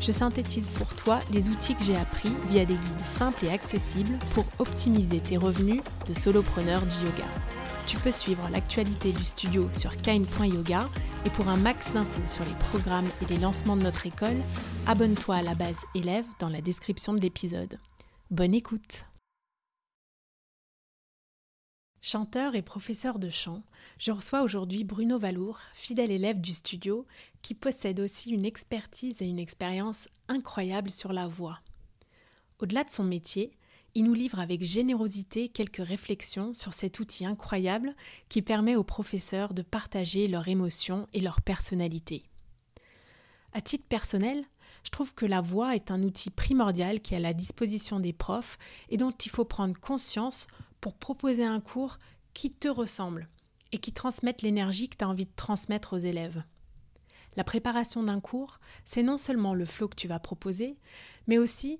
je synthétise pour toi les outils que j'ai appris via des guides simples et accessibles pour optimiser tes revenus de solopreneur du yoga. Tu peux suivre l'actualité du studio sur kain.yoga et pour un max d'infos sur les programmes et les lancements de notre école, abonne-toi à la base élève dans la description de l'épisode. Bonne écoute Chanteur et professeur de chant, je reçois aujourd'hui Bruno Valour, fidèle élève du studio, qui possède aussi une expertise et une expérience incroyables sur la voix. Au-delà de son métier, il nous livre avec générosité quelques réflexions sur cet outil incroyable qui permet aux professeurs de partager leurs émotions et leur personnalité. À titre personnel, je trouve que la voix est un outil primordial qui est à la disposition des profs et dont il faut prendre conscience pour proposer un cours qui te ressemble et qui transmette l'énergie que tu as envie de transmettre aux élèves. La préparation d'un cours, c'est non seulement le flow que tu vas proposer, mais aussi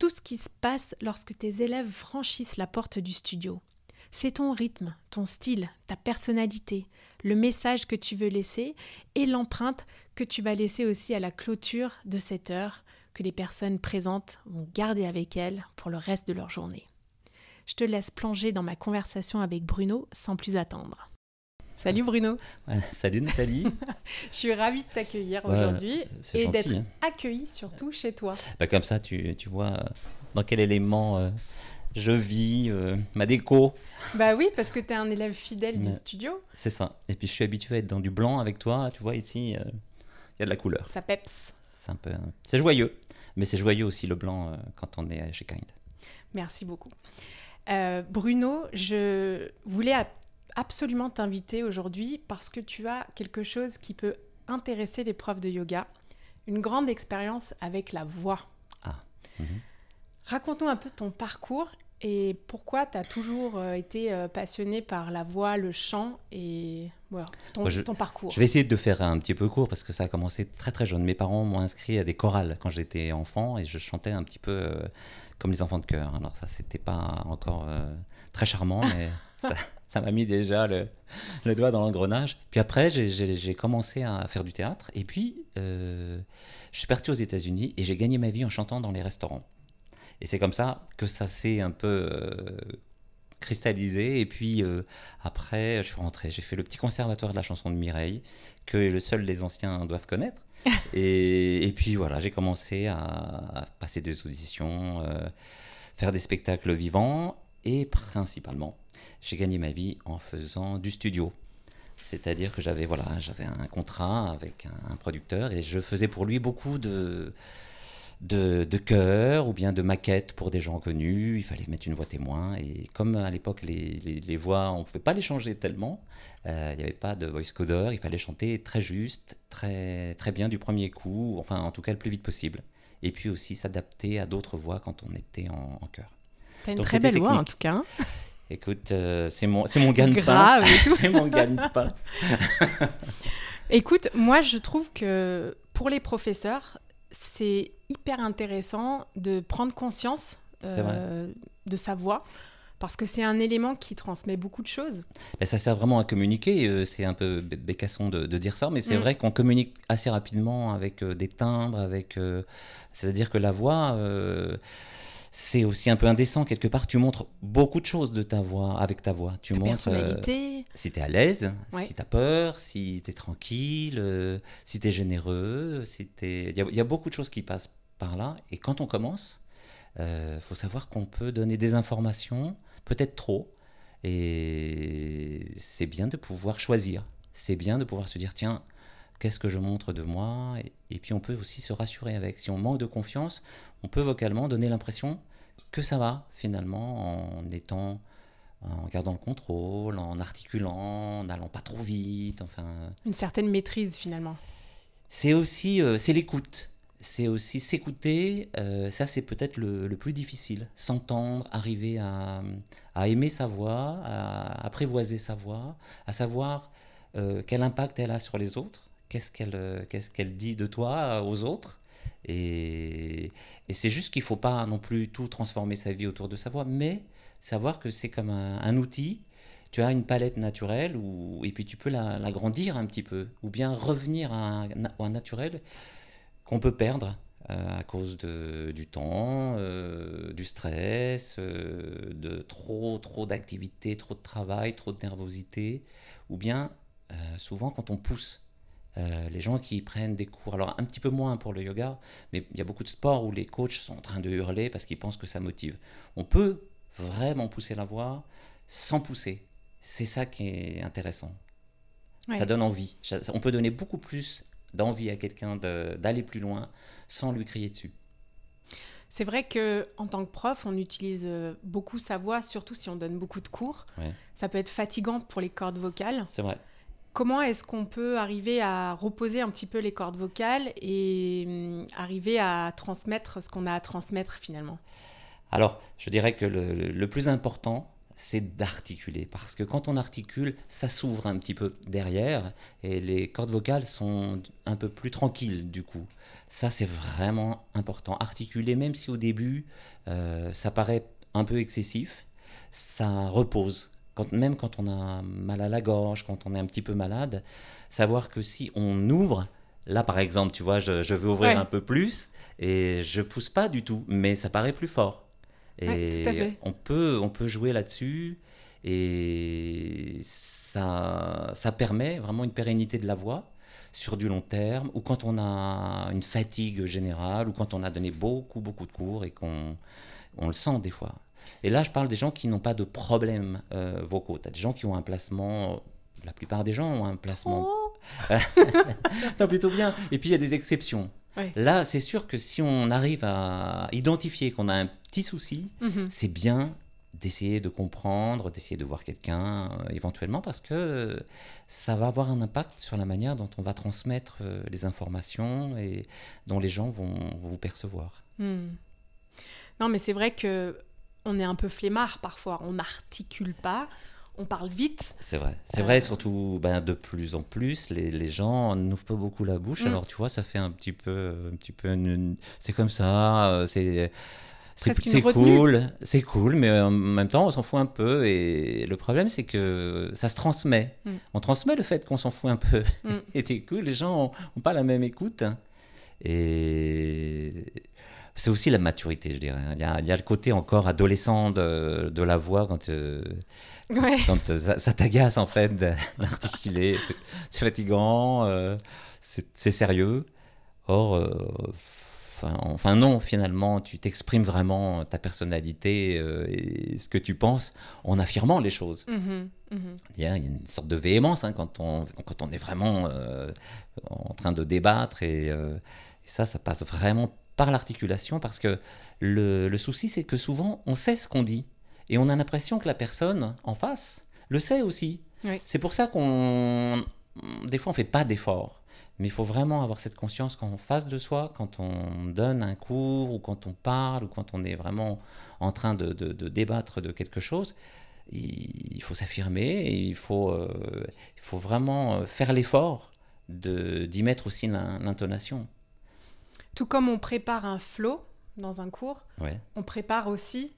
tout ce qui se passe lorsque tes élèves franchissent la porte du studio. C'est ton rythme, ton style, ta personnalité, le message que tu veux laisser et l'empreinte que tu vas laisser aussi à la clôture de cette heure que les personnes présentes vont garder avec elles pour le reste de leur journée. Je te laisse plonger dans ma conversation avec Bruno sans plus attendre. Salut Bruno. salut Nathalie. je suis ravie de t'accueillir aujourd'hui et d'être hein. accueillie surtout chez toi. Bah, comme ça, tu, tu, vois euh, dans quel élément euh, je vis, euh, ma déco. Bah oui, parce que tu es un élève fidèle du studio. C'est ça. Et puis je suis habitué à être dans du blanc avec toi. Tu vois, ici, il y a de la couleur. Ça peps. C'est un peu. C'est joyeux. Mais c'est joyeux aussi le blanc quand on est chez Kind. Merci beaucoup. Euh, Bruno, je voulais absolument t'inviter aujourd'hui parce que tu as quelque chose qui peut intéresser les profs de yoga, une grande expérience avec la voix. Ah. Mhm. Raconte-nous un peu ton parcours et pourquoi tu as toujours euh, été euh, passionné par la voix, le chant et voilà, ton, parcours? Je vais essayer de faire un petit peu court parce que ça a commencé très très jeune. Mes parents m'ont inscrit à des chorales quand j'étais enfant et je chantais un petit peu comme les enfants de cœur. Alors ça, c'était pas encore euh, très charmant, mais ça m'a mis déjà le, doigt dans l'engrenage. Puis après, j'ai commencé à faire du théâtre. Et puis, euh, je suis parti aux États-Unis et j'ai gagné ma vie en chantant dans les restaurants. Et c'est comme ça que ça s'est un peu euh, cristallisé. Et puis après, je suis rentré. J'ai fait le petit conservatoire de la chanson de Mireille, que le seul les anciens doivent connaître. et, puis voilà, j'ai commencé à, passer des auditions, euh, faire des spectacles vivants et principalement, j'ai gagné ma vie en faisant du studio. C'est-à-dire que j'avais voilà, j'avais un contrat avec un, producteur et je faisais pour lui beaucoup de de, de chœurs ou bien de maquettes pour des gens connus. Il fallait mettre une voix témoin. Et comme à l'époque, les, les, voix, on ne pouvait pas les changer tellement, euh, il n'y avait pas de voice coder, il fallait chanter très juste, très, très bien du premier coup, enfin en tout cas le plus vite possible. Et puis aussi s'adapter à d'autres voix quand on était en, chœur. T'as une très belle voix en tout cas. Hein. Écoute, euh, c'est mon, c'est mon gagne-pain. c'est mon gagne-pain. Écoute, moi je trouve que pour les professeurs, c'est hyper intéressant de prendre conscience euh, de sa voix parce que c'est un élément qui transmet beaucoup de choses. Ça sert vraiment à communiquer, euh, c'est un peu bécasson de, dire ça, mais c'est mm. vrai qu'on communique assez rapidement avec euh, des timbres, avec, c'est-à-dire que la voix c'est aussi un peu indécent quelque part. Tu montres beaucoup de choses de ta voix, avec ta voix. Tu ta montres personnalité. si tu es à l'aise, si tu as peur, si tu es tranquille, si tu es généreux. Si Il y, y, a beaucoup de choses qui passent par là. Et quand on commence, il euh, faut savoir qu'on peut donner des informations, peut-être trop, et c'est bien de pouvoir choisir. C'est bien de pouvoir se dire, tiens, qu'est-ce que je montre de moi et, puis on peut aussi se rassurer avec. Si on manque de confiance, on peut vocalement donner l'impression que ça va finalement en étant en gardant le contrôle, en articulant, en n'allant pas trop vite, enfin. Une certaine maîtrise finalement. C'est aussi, euh, c'est l'écoute c'est aussi s'écouter. euh, ça, c'est peut-être le, le plus difficile. S'entendre, arriver à, à aimer sa voix, à apprivoiser sa voix, à savoir euh, quel impact elle a sur les autres, qu'est-ce qu'elle euh, qu'est-ce qu'elle dit de toi aux autres. Et, c'est juste qu'il ne faut pas non plus tout transformer sa vie autour de sa voix, mais savoir que c'est comme un, outil. Tu as une palette naturelle et puis tu peux la- l'agrandir un petit peu, ou bien revenir à un, naturel qu'on peut perdre euh, à cause de, du temps, euh, du stress, de trop, trop d'activité, trop de travail, trop de nervosité, ou bien souvent quand on pousse. Euh, les gens qui prennent des cours, alors un petit peu moins pour le yoga, mais il y a beaucoup de sports où les coachs sont en train de hurler parce qu'ils pensent que ça motive. On peut vraiment pousser la voix sans pousser. C'est ça qui est intéressant. Ouais. Ça donne envie. On peut donner beaucoup plus d'envie à quelqu'un d'aller plus loin sans lui crier dessus. C'est vrai que en tant que prof, on utilise euh, beaucoup sa voix, surtout si on donne beaucoup de cours. Ouais. Ça peut être fatigant pour les cordes vocales. C'est vrai. Comment est-ce qu'on peut arriver à reposer un petit peu les cordes vocales et hum, arriver à transmettre ce qu'on a à transmettre finalement? Alors, je dirais que le plus important, c'est d'articuler. Parce que quand on articule, ça s'ouvre un petit peu derrière et les cordes vocales sont un peu plus tranquilles du coup. Ça, c'est vraiment important. Articuler, même si au début, euh, ça paraît un peu excessif, ça repose. Quand, même quand on a mal à la gorge, quand on est un petit peu malade, savoir que si on ouvre, là par exemple, tu vois, je, je veux ouvrir Ouais. un peu plus et je pousse pas du tout, mais ça paraît plus fort. Et Ouais, on peut, on peut jouer là-dessus et ça, ça permet vraiment une pérennité de la voix sur du long terme ou quand on a une fatigue générale ou quand on a donné beaucoup, beaucoup de cours et qu'on on le sent des fois. Et là, je parle des gens qui n'ont pas de problèmes euh, vocaux. Tu as des gens qui ont un placement, la plupart des gens ont un placement Oh non, plutôt bien. Et puis il y a des exceptions. Ouais. Là, c'est sûr que si on arrive à identifier qu'on a un petit souci, Mhm. c'est bien d'essayer de comprendre, d'essayer de voir quelqu'un euh, éventuellement, parce que euh, ça va avoir un impact sur la manière dont on va transmettre euh, les informations et dont les gens vont, vont vous percevoir. Hmm. Non, mais c'est vrai que on est un peu flemmard parfois. On n'articule pas, on parle vite. C'est vrai. C'est Euh. vrai, surtout ben, de plus en plus, les, les gens n'ouvrent pas beaucoup la bouche. Mm. Alors, tu vois, ça fait un petit peu. Un petit peu une- C'est comme ça. euh, C'est. C'est cool, c'est cool, mais en même temps, on s'en fout un peu. Et le problème, c'est que ça se transmet. Mm. On transmet le fait qu'on s'en fout un peu. Mm. Et c'est cool, les gens n'ont pas la même écoute. Et c'est aussi la maturité, je dirais. Il y a, il y a le côté encore adolescent de, de la voix quand. euh, Ouais. quand euh, ça, ça t'agace en fait d'articuler, c'est- fatigant, euh, c'est sérieux. Or, enfin, enfin non, finalement, tu t'exprimes vraiment ta personnalité et ce que tu penses en affirmant les choses. Mhm, mhm. Il y a, il y a une sorte de véhémence hein, quand, on, quand on est vraiment euh, en train de débattre et, euh, et ça, ça passe vraiment par l'articulation parce que le, le souci, c'est que souvent, on sait ce qu'on dit et on a l'impression que la personne en face le sait aussi. Oui. C'est pour ça qu'on, des fois, on fait pas d'efforts. Mais il faut vraiment avoir cette conscience qu'en face de soi, quand on donne un cours ou quand on parle ou quand on est vraiment en train de, de- de débattre de quelque chose, il faut s'affirmer il faut, euh, il faut vraiment euh, faire l'effort de- d'y mettre aussi l'in- l'intonation. Tout comme on prépare un flow dans un cours, Ouais. on prépare aussi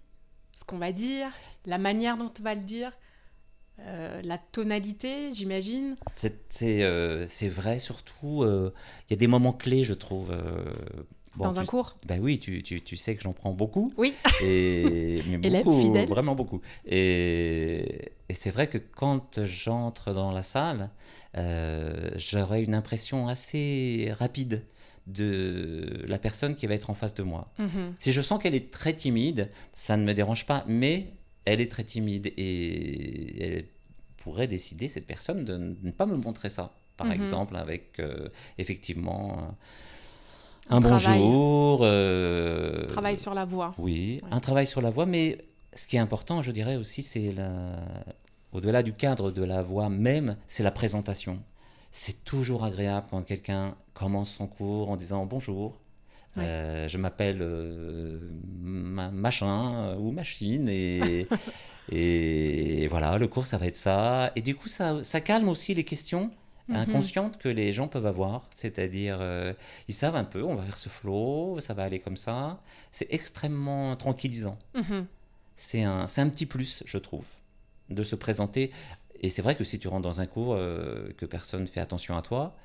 ce qu'on va dire, la manière dont on va le dire, euh, la tonalité, j'imagine. C'est euh, vrai, surtout, euh, il y a des moments clés, je trouve. bon, dans un cours. Ben oui, tu, tu, tu sais que j'en prends beaucoup. Oui. Et, mais Élève beaucoup, fidèle. Vraiment beaucoup. Et, et c'est vrai que quand j'entre dans la salle, j'aurai une impression assez rapide de la personne qui va être en face de moi. Mhm. Si je sens qu'elle est très timide, ça ne me dérange pas, mais elle est très timide et elle pourrait décider, cette personne, de ne pas me montrer ça. Par Mhm. exemple, avec euh, effectivement un, Un un travail. bonjour. euh, Travail sur la voix. Oui, Ouais. un travail sur la voix, mais ce qui est important, je dirais aussi, c'est la... au-delà du cadre de la voix même, c'est la présentation. C'est toujours agréable quand quelqu'un commence son cours en disant bonjour. Ouais. Euh, je m'appelle euh, ma- machin euh, ou machine et, et voilà, le cours ça va être ça. Et du coup, ça, ça calme aussi les questions Mhm. inconscientes que les gens peuvent avoir. C'est-à-dire, euh, ils savent un peu, on va vers ce flow, ça va aller comme ça. C'est extrêmement tranquillisant. Mhm. C'est un, c'est un petit plus, je trouve, de se présenter. Et c'est vrai que si tu rentres dans un cours euh, que personne fait attention à toi,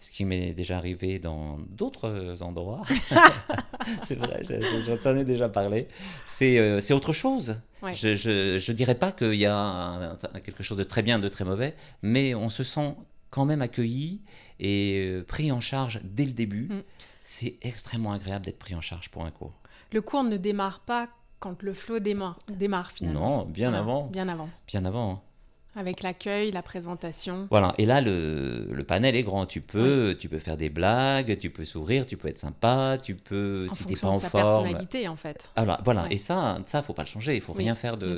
ce qui m'est déjà arrivé dans d'autres euh, endroits, c'est vrai, je- je- j'en t'en ai déjà parlé, c'est euh, autre chose. Ouais. Je, je, je dirais pas qu'il y a un- un- quelque chose de très bien, de très mauvais, mais on se sent quand même accueilli et euh, pris en charge dès le début. Mm. C'est extrêmement agréable d'être pris en charge pour un cours. Le cours ne démarre pas quand le flow démarre, démarre finalement. Non, bien Voilà, avant, Bien avant. bien avant. Avec l'accueil, la présentation. Voilà, et là, le, le panel est grand. Tu peux, tu peux faire des blagues, tu peux sourire, tu peux être sympa, tu peux, en si t'es pas en de sa forme. personnalité, en fait. Voilà, voilà. Ouais. et ça, ça, faut pas le changer. Il faut Oui, rien faire de,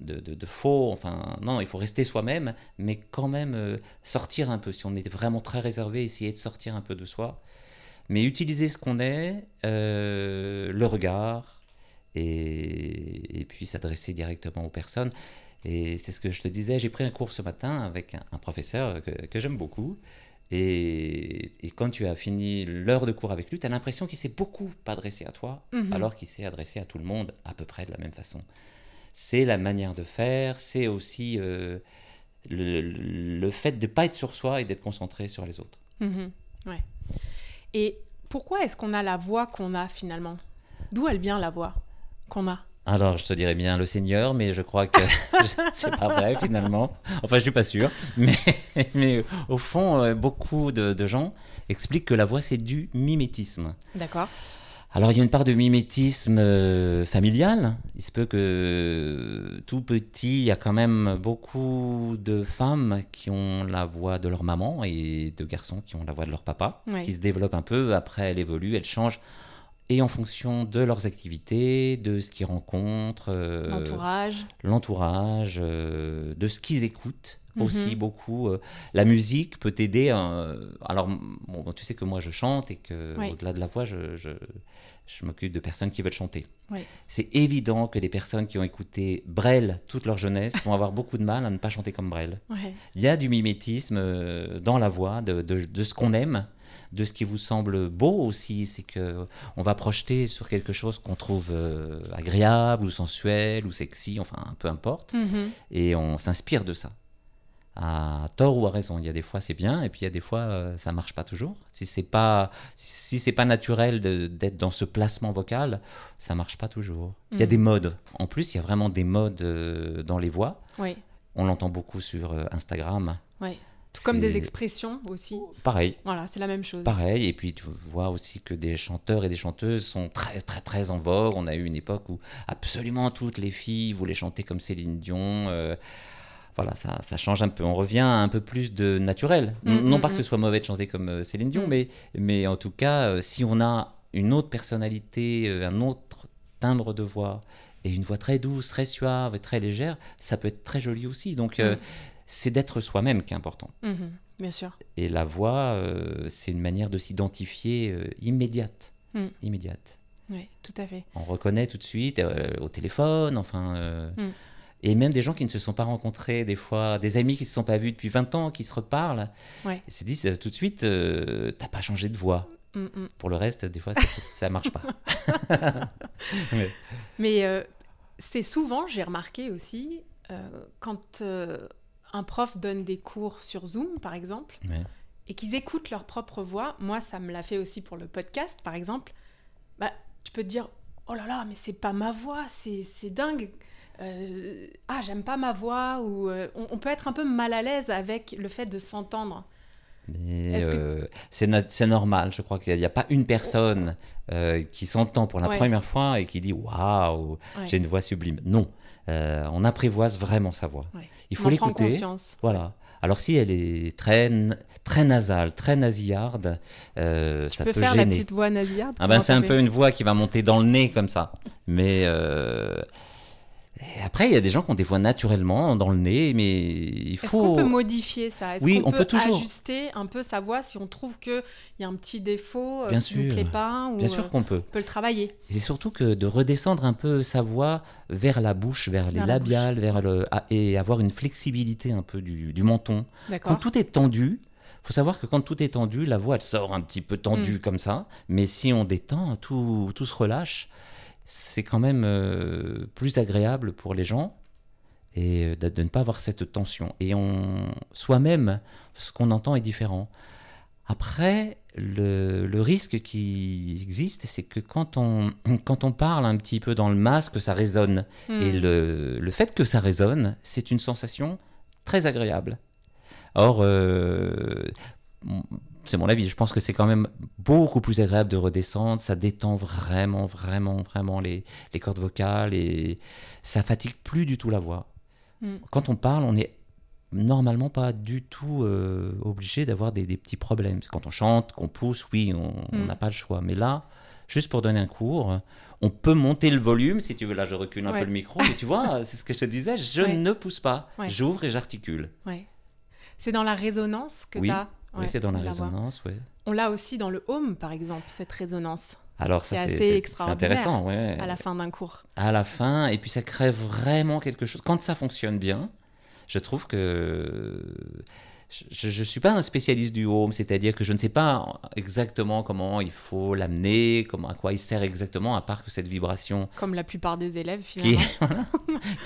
de, de- de faux. Enfin, non, il faut rester soi-même, mais quand même euh, sortir un peu. Si on est vraiment très réservé, essayer de sortir un peu de soi. Mais utiliser ce qu'on est, euh, le regard, et, et puis s'adresser directement aux personnes. Et c'est ce que je te disais, j'ai pris un cours ce matin avec un, un professeur que, que j'aime beaucoup. Et, et quand tu as fini l'heure de cours avec lui, tu as l'impression qu'il s'est beaucoup adressé à toi, Mhm. alors qu'il s'est adressé à tout le monde à peu près de la même façon. C'est la manière de faire, c'est aussi euh, le, le fait de ne pas être sur soi et d'être concentré sur les autres. Mhm. Ouais. Et pourquoi est-ce qu'on a la voix qu'on a finalement? D'où elle vient la voix qu'on a? Alors, je te dirais bien le Seigneur, mais je crois que c'est pas vrai finalement. Enfin, je suis pas sûr. Mais, mais au fond, euh, beaucoup de, de gens expliquent que la voix, c'est du mimétisme. D'accord. Alors, il y a une part de mimétisme euh, familial. Il se peut que euh, tout petit, il y a quand même beaucoup de femmes qui ont la voix de leur maman et de garçons qui ont la voix de leur papa, qui se développent un peu. Après, elle évolue, elle change. Et en fonction de leurs activités, de ce qu'ils rencontrent, euh, L'entourage. l'entourage, euh, de ce qu'ils écoutent Mhm. aussi beaucoup. euh, la musique peut t'aider. euh, alors, bon, tu sais que moi je chante et que Oui. au-delà de la voix, je, je, je m'occupe de personnes qui veulent chanter. Oui. C'est évident que les personnes qui ont écouté Brel toute leur jeunesse vont avoir beaucoup de mal à ne pas chanter comme Brel. Ouais. Il y a du mimétisme dans la voix, de, de- de ce qu'on aime, de ce qui vous semble beau aussi. C'est que on va projeter sur quelque chose qu'on trouve euh, agréable ou sensuel ou sexy, enfin peu importe, Mhm. et on s'inspire de ça. À tort ou à raison, il y a des fois c'est bien et puis il y a des fois euh, ça marche pas toujours. Si c'est pas si c'est pas naturel d'être dans ce placement vocal, ça marche pas toujours. Il y a Mhm. des modes. En plus, il y a vraiment des modes euh, dans les voix. Oui. On l'entend beaucoup sur euh, Instagram. Oui. Tout comme des expressions aussi. Pareil, Voilà, c'est la même chose. pareil. Et puis tu vois aussi que des chanteurs et des chanteuses sont très très très en vogue. On a eu une époque où absolument toutes les filles voulaient chanter comme Céline Dion. euh, voilà, ça, ça change un peu. On revient à un peu plus de naturel. Mm, non mm, pas que mm. ce soit mauvais de chanter comme euh, Céline Dion, Mm. mais, mais en tout cas, euh, si on a une autre personnalité, un autre timbre de voix et une voix très douce, très suave et très légère, ça peut être très joli aussi. Donc euh, Mm. C'est d'être soi-même qui est important. Mhm. Bien sûr. Et la voix, euh, c'est une manière de s'identifier euh, immédiate. Mm. Immédiate. Oui, tout à fait. On reconnaît tout de suite euh, au téléphone, enfin. euh, Mm. Et même des gens qui ne se sont pas rencontrés, des fois, des amis qui ne se sont pas vus depuis 20 ans, qui se reparlent, Ouais. et se disent tout de suite, t'as pas changé de voix. Mm. Pour le reste, des fois, ça, ça marche pas. Mais- Mais c'est souvent, j'ai remarqué aussi, quand un prof donne des cours sur Zoom, par exemple, ouais. et qu'ils écoutent leur propre voix, moi ça me l'a fait aussi pour le podcast par exemple, bah, tu peux te dire oh là là mais c'est pas ma voix, c'est dingue, Euh, ah j'aime pas ma voix, ou euh, on, on peut être un peu mal à l'aise avec le fait de s'entendre. Mais euh, c'est no- c'est normal, je crois qu'il n'y a pas une personne euh, qui s'entend pour la Ouais. première fois et qui dit waouh, Ouais. j'ai une voix sublime. Non, Euh, on apprivoise vraiment sa voix. Ouais. Il faut l'écouter. Voilà. Alors si elle est très, très nasale, très nasillarde, euh, Tu ça peux peut faire la gêner. petite voix nasillarde Ah ben c'est un peu une voix qui va monter dans le nez comme ça. Mais euh, Et après, il y a des gens qui ont des voix naturellement dans le nez, mais il Est-ce faut. qu'on peut modifier ça? Est-ce Oui, qu'on on peut toujours. ajuster un peu sa voix si on trouve qu'il y a un petit défaut euh, Bien qui ne plaît pas ou Bien euh, sûr qu'on peut. on peut le travailler? C'est surtout que de redescendre un peu sa voix vers la bouche, vers les la labiales, vers le ah, et avoir une flexibilité un peu du, du menton. Quand tout est tendu, faut savoir que quand tout est tendu, la voix elle sort un petit peu tendue Mm. comme ça, mais si on détend, tout, tout se relâche. C'est quand même euh, plus agréable pour les gens et euh, de, de ne pas avoir cette tension. Et on soi-même, ce qu'on entend est différent. Après, le, le risque qui existe, c'est que quand on, quand on parle un petit peu dans le masque, ça résonne. Hmm. Et le, le fait que ça résonne, c'est une sensation très agréable. Or, euh, c'est mon avis, je pense que c'est quand même beaucoup plus agréable de redescendre, ça détend vraiment, vraiment, vraiment les, les cordes vocales et ça fatigue plus du tout la voix. Hmm. Quand on parle, on est normalement pas du tout euh, obligé d'avoir des, des petits problèmes. Quand on chante, qu'on pousse, oui, on Mm. n'a pas le choix. Mais là, juste pour donner un cours, on peut monter le volume, si tu veux. Là, je recule un Ouais. peu le micro, mais tu vois, c'est ce que je te disais, je Ouais. ne pousse pas. Ouais. J'ouvre et j'articule. Ouais. C'est dans la résonance que Oui. tu as oui, c'est dans la résonance, oui. On l'a aussi dans le home, par exemple, cette résonance, Alors, ça, C'est assez extraordinaire intéressant, ouais. à la fin d'un cours. à la fin, et puis ça crée vraiment quelque chose. Quand ça fonctionne bien, je trouve que je ne suis pas un spécialiste du home, c'est-à-dire que je ne sais pas exactement comment il faut l'amener, comment, à quoi il sert exactement, à part que cette vibration Comme la plupart des élèves, qui finalement. est, voilà,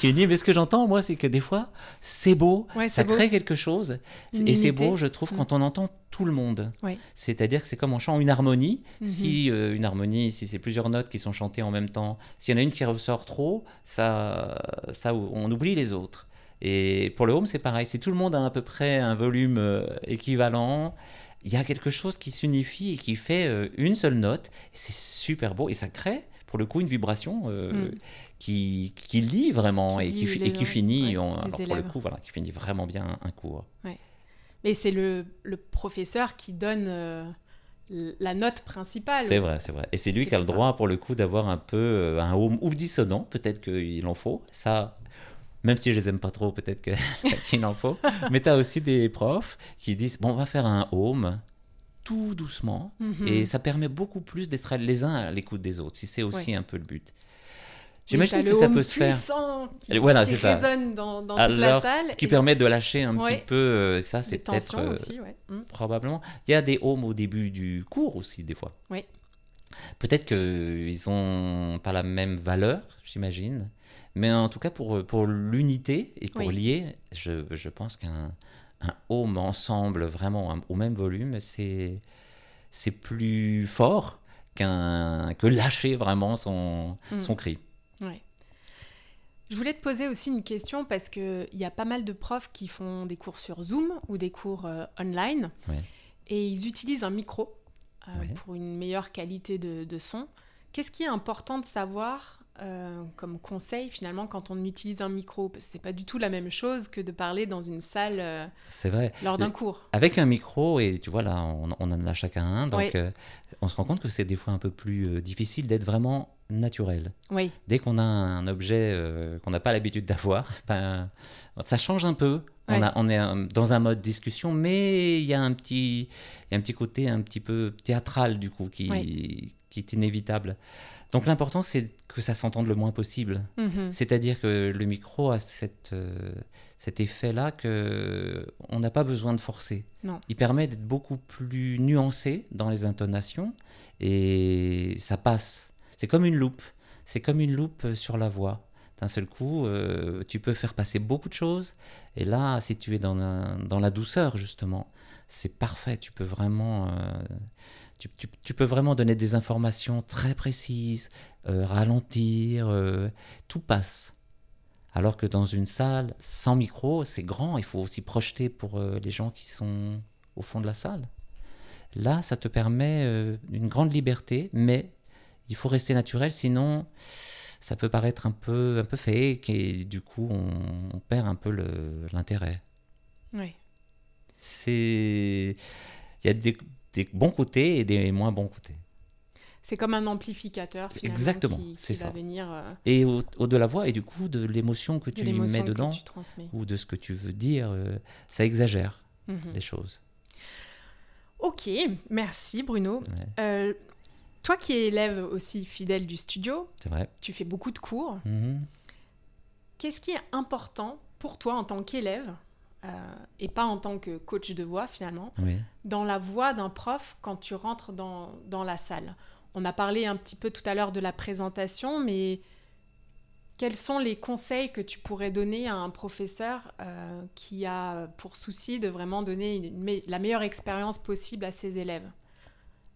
qui est unie. Mais ce que j'entends, moi, c'est que des fois, c'est beau, Ouais, ça beau. crée quelque chose, Une et c'est beau, je trouve, Mm. quand on entend tout le monde. Ouais. C'est-à-dire que c'est comme en chant une harmonie. Mhm. Si euh, une harmonie, si c'est plusieurs notes qui sont chantées en même temps, s'il y en a une qui ressort trop, ça, ça, on oublie les autres. Et pour le home, c'est pareil. Si tout le monde a à peu près un volume euh, équivalent, il y a quelque chose qui s'unifie et qui fait euh, une seule note. C'est super beau. Et ça crée, pour le coup, une vibration euh, Mm. qui, qui lie vraiment Qui et, qui, et finit, ouais, alors pour le coup, voilà, qui finit vraiment bien un, cours. Mais c'est le, le professeur qui donne la note principale. C'est vrai, c'est vrai. Et c'est lui qui a le droit, pour le coup, d'avoir un peu un home ou dissonant. Peut-être qu'il en faut. Ça, même si je les aime pas trop, peut-être que- qu'il en faut. Mais tu as aussi des profs qui disent bon, on va faire un home tout doucement. Mhm. Et ça permet beaucoup plus d'être les uns à l'écoute des autres, si c'est aussi un peu le but. J'imagine que ça home peut se faire. Qui, Et voilà, qui c'est ça. résonne dans, dans toute la Alors, salle. Qui et permet de lâcher un Ouais. petit peu. euh, ça, c'est peut-être. euh, aussi, ouais. Mm. Probablement. Il y a des homes au début du cours aussi, des fois. Oui. Peut-être qu'ils n'ont pas la même valeur, j'imagine. Mais en tout cas, pour, pour l'unité et pour Oui. lier, je, je pense qu'un un home ensemble, vraiment un- au même volume, c'est plus fort qu'un que lâcher vraiment son, Mm. son cri. Ouais. Je voulais te poser aussi une question parce qu'il y a pas mal de profs qui font des cours sur Zoom ou des cours euh, online et ils utilisent un micro euh, pour une meilleure qualité de, de son. Qu'est-ce qui est important de savoir euh, comme conseil finalement quand on utilise un micro c'est pas du tout la même chose que de parler dans une salle euh, C'est vrai. lors d'un cours. Avec un micro, et tu vois là, on, on en a chacun un, donc Oui. euh, on se rend compte que c'est des fois un peu plus difficile d'être vraiment naturel. Oui, Dès qu'on a un objet qu'on n'a pas l'habitude d'avoir, ben, ça change un peu. On, Ouais. a- on est dans un mode discussion, mais il y a un petit, il y a un petit côté un petit peu théâtral du coup qui, Ouais. qui est inévitable. Donc l'important c'est que ça s'entende le moins possible. Mhm. C'est-à-dire que le micro a cette, euh, cet effet-là que on n'a pas besoin de forcer. Non. Il permet d'être beaucoup plus nuancé dans les intonations et ça passe. C'est comme une loupe. C'est comme une loupe euh, sur la voix. D'un seul coup, euh, tu peux faire passer beaucoup de choses. Et là, si tu es dans la, dans la douceur, justement, c'est parfait. Tu peux vraiment... euh, tu, tu- tu peux vraiment donner des informations très précises, euh, ralentir, euh, tout passe. Alors que dans une salle sans micro, c'est grand, il faut aussi projeter pour euh, les gens qui sont au fond de la salle. Là, ça te permet une grande liberté, mais il faut rester naturel, sinon ça peut paraître un peu, un peu fake et du coup on, on perd un peu l'intérêt. Oui. C'est, il y a des, des bons côtés et des moins bons côtés. C'est comme un amplificateur finalement Exactement, c'est ça. venir euh, Et au, au de la voix, et du coup, de l'émotion que de tu mets dedans, ou de ce que tu veux dire, euh, ça exagère Mhm. les choses. Ok, merci Bruno. Ouais. Euh, toi qui es élève aussi fidèle du studio, vrai. tu fais beaucoup de cours. Mhm. Qu'est-ce qui est important pour toi en tant qu'élève euh, et pas en tant que coach de voix finalement, Oui. dans la voix d'un prof quand tu rentres dans, dans la salle On a parlé un petit peu tout à l'heure de la présentation, mais quels sont les conseils que tu pourrais donner à un professeur euh, qui a pour souci de vraiment donner une me- la meilleure expérience possible à ses élèves?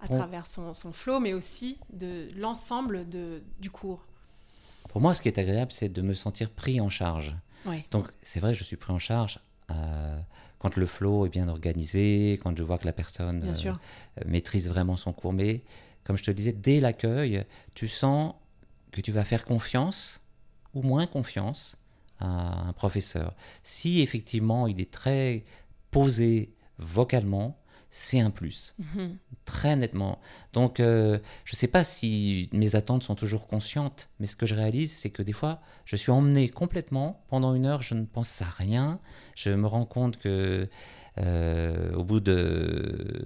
À Bon. travers son, son flow, mais aussi de l'ensemble du cours Pour moi, ce qui est agréable, c'est de me sentir pris en charge. Donc, c'est vrai, je suis pris en charge euh, quand le flow est bien organisé, quand je vois que la personne euh, maîtrise vraiment son cours. Mais comme je te le disais, dès l'accueil, tu sens que tu vas faire confiance ou moins confiance à un professeur. Si effectivement il est très posé vocalement, c'est un plus, Mhm. très nettement. Donc euh, je ne sais pas si mes attentes sont toujours conscientes, mais ce que je réalise, c'est que des fois, je suis emmené complètement. Pendant une heure, je ne pense à rien. Je me rends compte que euh, au bout de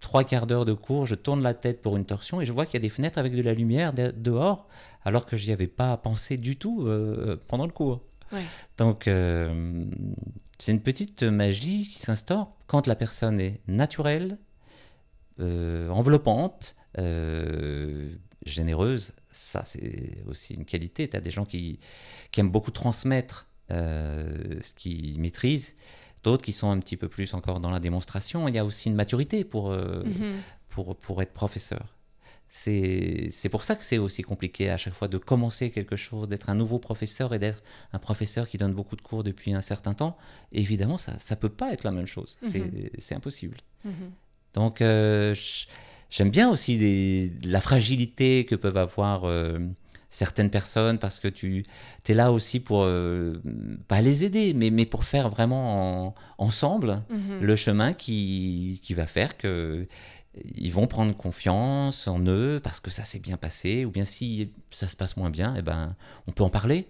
trois quarts d'heure de cours, je tourne la tête pour une torsion et je vois qu'il y a des fenêtres avec de la lumière de- dehors, alors que j'y avais pas pensé du tout euh, pendant le cours. Ouais. Donc, euh, c'est une petite magie qui s'instaure quand la personne est naturelle, euh, enveloppante, euh, généreuse. Ça, c'est aussi une qualité. Tu as des gens qui, qui aiment beaucoup transmettre ce qu'ils maîtrisent, d'autres qui sont un petit peu plus encore dans la démonstration. Il y a aussi une maturité pour, Mhm. pour, pour être professeur. C'est pour ça que c'est aussi compliqué à chaque fois de commencer quelque chose, d'être un nouveau professeur et d'être un professeur qui donne beaucoup de cours depuis un certain temps. évidemment, ça ne peut pas être la même chose. C'est Mhm. impossible. Mhm. Donc, euh, j'aime bien aussi des- la fragilité que peuvent avoir euh, certaines personnes parce que tu es là aussi pour, euh, pas les aider, mais, mais pour faire vraiment en- ensemble Mhm. le chemin qui, qui va faire que ils vont prendre confiance en eux parce que ça s'est bien passé, ou bien si ça se passe moins bien, eh ben, on peut en parler.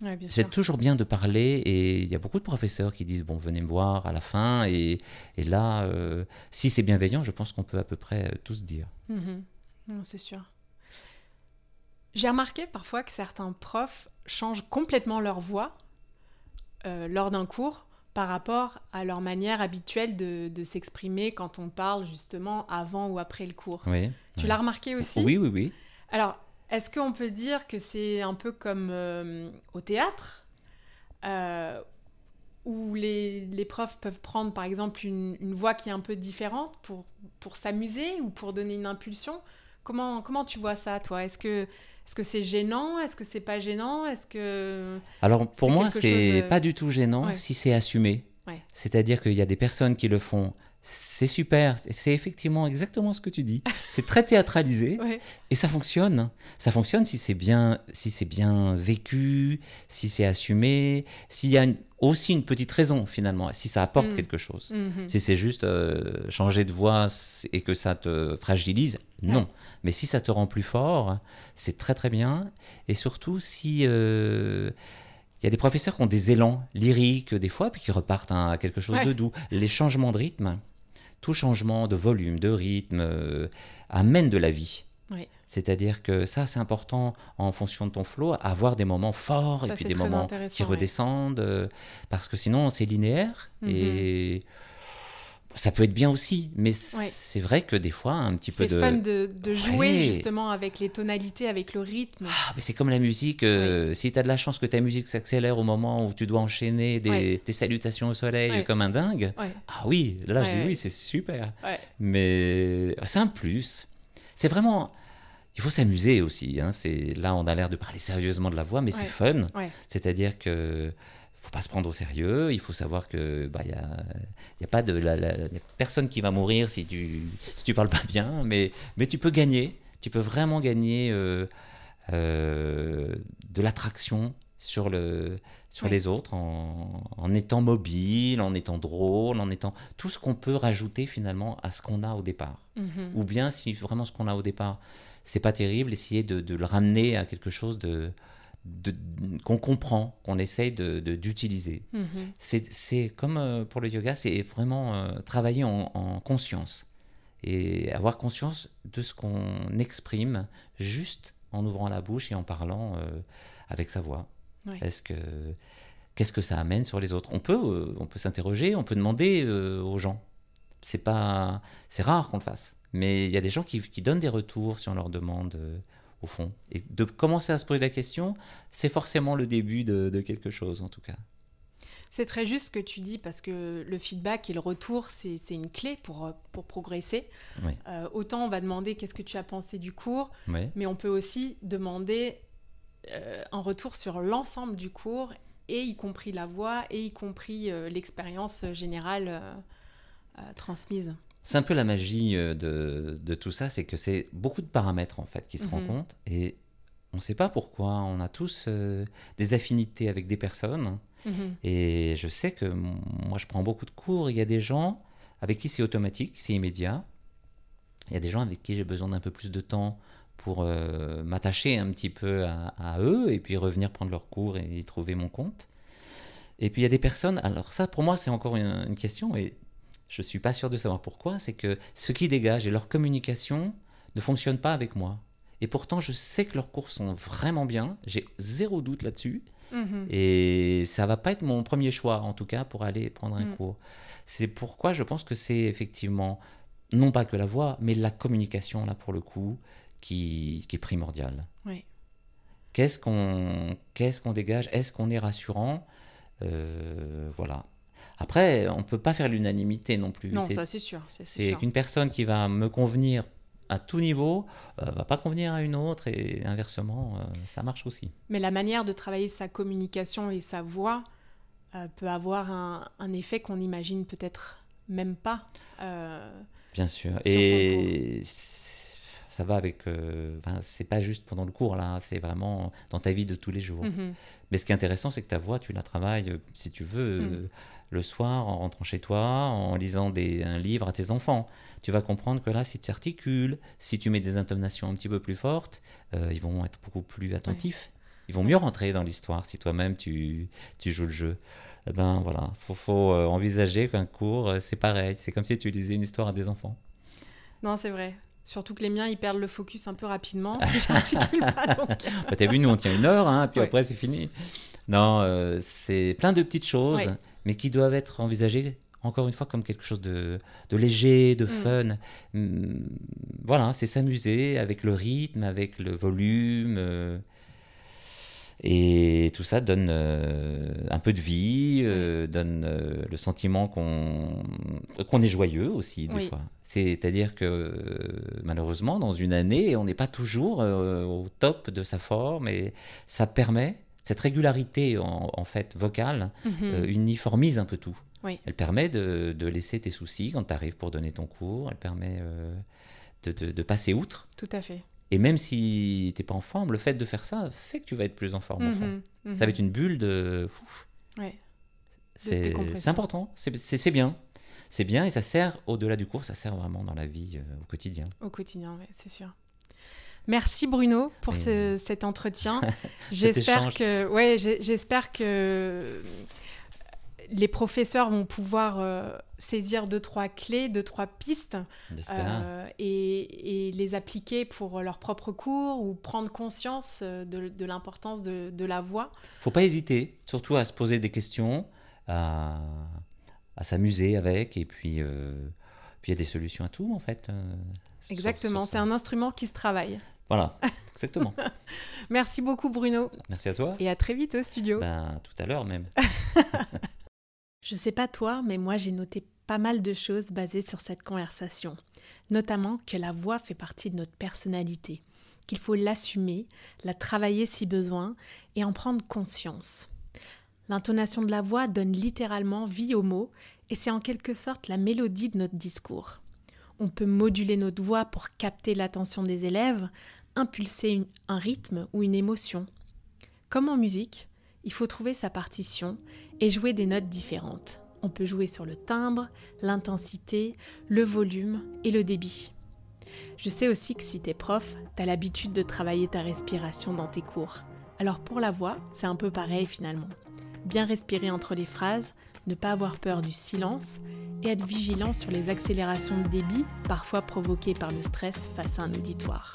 Ouais, C'est toujours bien de parler et il y a beaucoup de professeurs qui disent bon venez me voir à la fin et, et là euh, si c'est bienveillant je pense qu'on peut à peu près euh, tous dire. Mhm. C'est sûr. J'ai remarqué parfois que certains profs changent complètement leur voix euh, lors d'un cours par rapport à leur manière habituelle de, de s'exprimer quand on parle justement avant ou après le cours. Oui. Tu ouais. l'as remarqué aussi Oui oui oui. Alors, est-ce qu'on peut dire que c'est un peu comme euh, au théâtre euh, où les, les profs peuvent prendre par exemple une, une voix qui est un peu différente pour, pour s'amuser ou pour donner une impulsion? Comment, comment tu vois ça, toi? Est-ce que est-ce que c'est gênant? Est-ce que c'est pas gênant? Est-ce que Alors pour moi c'est chose, euh, pas du tout gênant ouais. si c'est assumé. Ouais. C'est-à-dire qu'il y a des personnes qui le font. C'est super, c'est effectivement exactement ce que tu dis. C'est très théâtralisé. ouais. Et ça fonctionne. Ça fonctionne si c'est bien, si c'est bien vécu, si c'est assumé, s'il y a une- aussi une petite raison finalement, si ça apporte Mm. quelque chose. Mhm. Si c'est juste euh, changer de voix et que ça te fragilise, non. Ouais. Mais si ça te rend plus fort, c'est très très bien. Et surtout si euh, il y a des professeurs qui ont des élans lyriques des fois, puis qui repartent à quelque chose Ouais. de doux. Les changements de rythme, tout changement de volume, de rythme, euh, amène de la vie. Oui. C'est-à-dire que ça, c'est important en fonction de ton flow, avoir des moments forts Ça, et puis des moments qui redescendent, euh, parce que sinon, c'est linéaire Mhm. et ça peut être bien aussi. Mais Ouais. c'est vrai que des fois, un petit peu C'est de. fun de, de jouer Ouais. justement avec les tonalités, avec le rythme. Ah, mais c'est comme la musique. euh, Si tu as de la chance que ta musique s'accélère au moment où tu dois enchaîner des, Ouais. des salutations au soleil comme un dingue, ah oui, là je dis oui, c'est super. Mais c'est un plus. C'est vraiment. Il faut s'amuser aussi. hein. C'est là, on a l'air de parler sérieusement de la voix, mais c'est fun. C'est-à-dire que pas se prendre au sérieux. Il faut savoir que bah y a, y a pas de la, la- y a personne qui va mourir si tu si tu parles pas bien, mais mais tu peux gagner. Tu peux vraiment gagner euh, euh, de l'attraction sur, le, sur les autres en, en, étant mobile, en étant drôle, en étant tout ce qu'on peut rajouter finalement à ce qu'on a au départ. Mhm. Ou bien si vraiment ce qu'on a au départ, c'est pas terrible, essayer de, de, le ramener à quelque chose de, qu'on comprend, qu'on essaye d'utiliser. De, mhm. C'est comme euh, pour le yoga, c'est vraiment euh, travailler en, en, conscience et avoir conscience de ce qu'on exprime juste en ouvrant la bouche et en parlant euh, avec sa voix. Est-ce que qu'est-ce que ça amène sur les autres? On peut on peut s'interroger, on peut demander aux gens. C'est pas c'est rare qu'on le fasse, mais il y a des gens qui, qui, donnent des retours si on leur demande au fond. Et de commencer à se poser la question, c'est forcément le début de, de quelque chose en tout cas. C'est très juste ce que tu dis parce que le feedback et le retour, c'est une clé pour, pour progresser. Oui. Euh, autant on va demander qu'est-ce que tu as pensé du cours, Oui. mais on peut aussi demander euh, un retour sur l'ensemble du cours, et y compris la voix, et y compris euh, l'expérience générale euh, euh, transmise. C'est un peu la magie euh, de, de tout ça, c'est que c'est beaucoup de paramètres en fait qui se Mhm. rencontrent et on ne sait pas pourquoi. On a tous euh, des affinités avec des personnes Mhm. et je sais que moi je prends beaucoup de cours. Il y a des gens avec qui c'est automatique, c'est immédiat. Il y a des gens avec qui j'ai besoin d'un peu plus de temps pour euh, m'attacher un petit peu à, à eux et puis revenir prendre leur cours et y trouver mon compte. Et puis il y a des personnes, alors ça pour moi c'est encore une, une question et je suis pas sûr de savoir pourquoi, c'est que ce qui dégage et leur communication ne fonctionne pas avec moi. Et pourtant je sais que leurs cours sont vraiment bien, j'ai zéro doute là-dessus. Mhm. Et ça va pas être mon premier choix, en tout cas, pour aller prendre un Mm. cours. C'est pourquoi je pense que c'est effectivement, non pas que la voix, mais la communication, là, pour le coup, qui, qui est primordiale. Oui. Qu'est-ce qu'on qu'est-ce qu'on dégage? Est-ce qu'on est rassurant? Euh, Voilà. Après, on peut pas faire l'unanimité non plus. Non, ça c'est sûr. C'est qu'une personne qui va me convenir à tout niveau euh, va pas convenir à une autre et inversement, euh, ça marche aussi. Mais la manière de travailler sa communication et sa voix euh, peut avoir un, un effet qu'on n'imagine peut-être même pas. Euh, Bien sûr. Et ça va avec. euh, enfin, c'est pas juste pendant le cours, là, c'est vraiment dans ta vie de tous les jours. mhm. Mais ce qui est intéressant, c'est que ta voix, tu la travailles, euh, si tu veux, Mm. euh, le soir, en rentrant chez toi, en lisant des, un livre à tes enfants. Tu vas comprendre que là, si tu articules, si tu mets des intonations un petit peu plus fortes, euh, ils vont être beaucoup plus attentifs. Ils vont mieux rentrer dans l'histoire si toi-même tu, tu joues le jeu. Eh ben voilà, faut, faut envisager qu'un cours, c'est pareil. C'est comme si tu lisais une histoire à des enfants. Non, c'est vrai. Surtout que les miens, ils perdent le focus un peu rapidement si j'articule pas. donc. Bah, T'as vu, nous on tient une heure, hein, puis Ouais. après c'est fini. Non, euh, c'est plein de petites choses, Ouais. mais qui doivent être envisagées, encore une fois, comme quelque chose de, de léger, de Mm. fun. Hum, voilà, c'est s'amuser avec le rythme, avec le volume. euh, et tout ça donne euh, un peu de vie, euh, donne euh, le sentiment qu'on qu'on est joyeux aussi, des Oui. fois. C'est-à-dire que malheureusement, dans une année, on n'est pas toujours au top de sa forme et ça permet, cette régularité en, en fait vocale, Mhm. uniformise un peu tout. Oui. Elle permet de, de laisser tes soucis quand tu arrives pour donner ton cours, elle permet de, de- de passer outre. Tout à fait. Et même si t'es pas en forme, le fait de faire ça fait que tu vas être plus en forme au fond. Mhm, mhm. Ça va être une bulle de... Ouais. C'est important, c'est bien. C'est bien et ça sert, au-delà du cours, ça sert vraiment dans la vie euh, au quotidien. Au quotidien, ouais, c'est sûr. Merci Bruno pour ce- cet entretien. J'espère que, ouais, j'espère que les professeurs vont pouvoir euh, saisir deux trois clés, deux trois pistes euh, et, et les appliquer pour leur propre cours ou prendre conscience euh, de, de l'importance de, de la voix. Faut pas hésiter, surtout à se poser des questions, à, à s'amuser avec, et puis euh, il y a des solutions à tout en fait. Exactement, c'est un instrument qui se travaille. Voilà, exactement. Merci beaucoup Bruno Merci à toi. et à très vite au studio. Ben, tout à l'heure même. Je sais pas toi, mais moi j'ai noté pas mal de choses basées sur cette conversation. Notamment que la voix fait partie de notre personnalité, qu'il faut l'assumer, la travailler si besoin et en prendre conscience. L'intonation de la voix donne littéralement vie aux mots et c'est en quelque sorte la mélodie de notre discours. On peut moduler notre voix pour capter l'attention des élèves, impulser un rythme ou une émotion. Comme en musique, Il faut trouver sa partition et jouer des notes différentes. On peut jouer sur le timbre, l'intensité, le volume et le débit. Je sais aussi que si t'es prof, t'as l'habitude de travailler ta respiration dans tes cours. Alors pour la voix, c'est un peu pareil finalement. Bien respirer entre les phrases, ne pas avoir peur du silence et être vigilant sur les accélérations de débit, parfois provoquées par le stress face à un auditoire.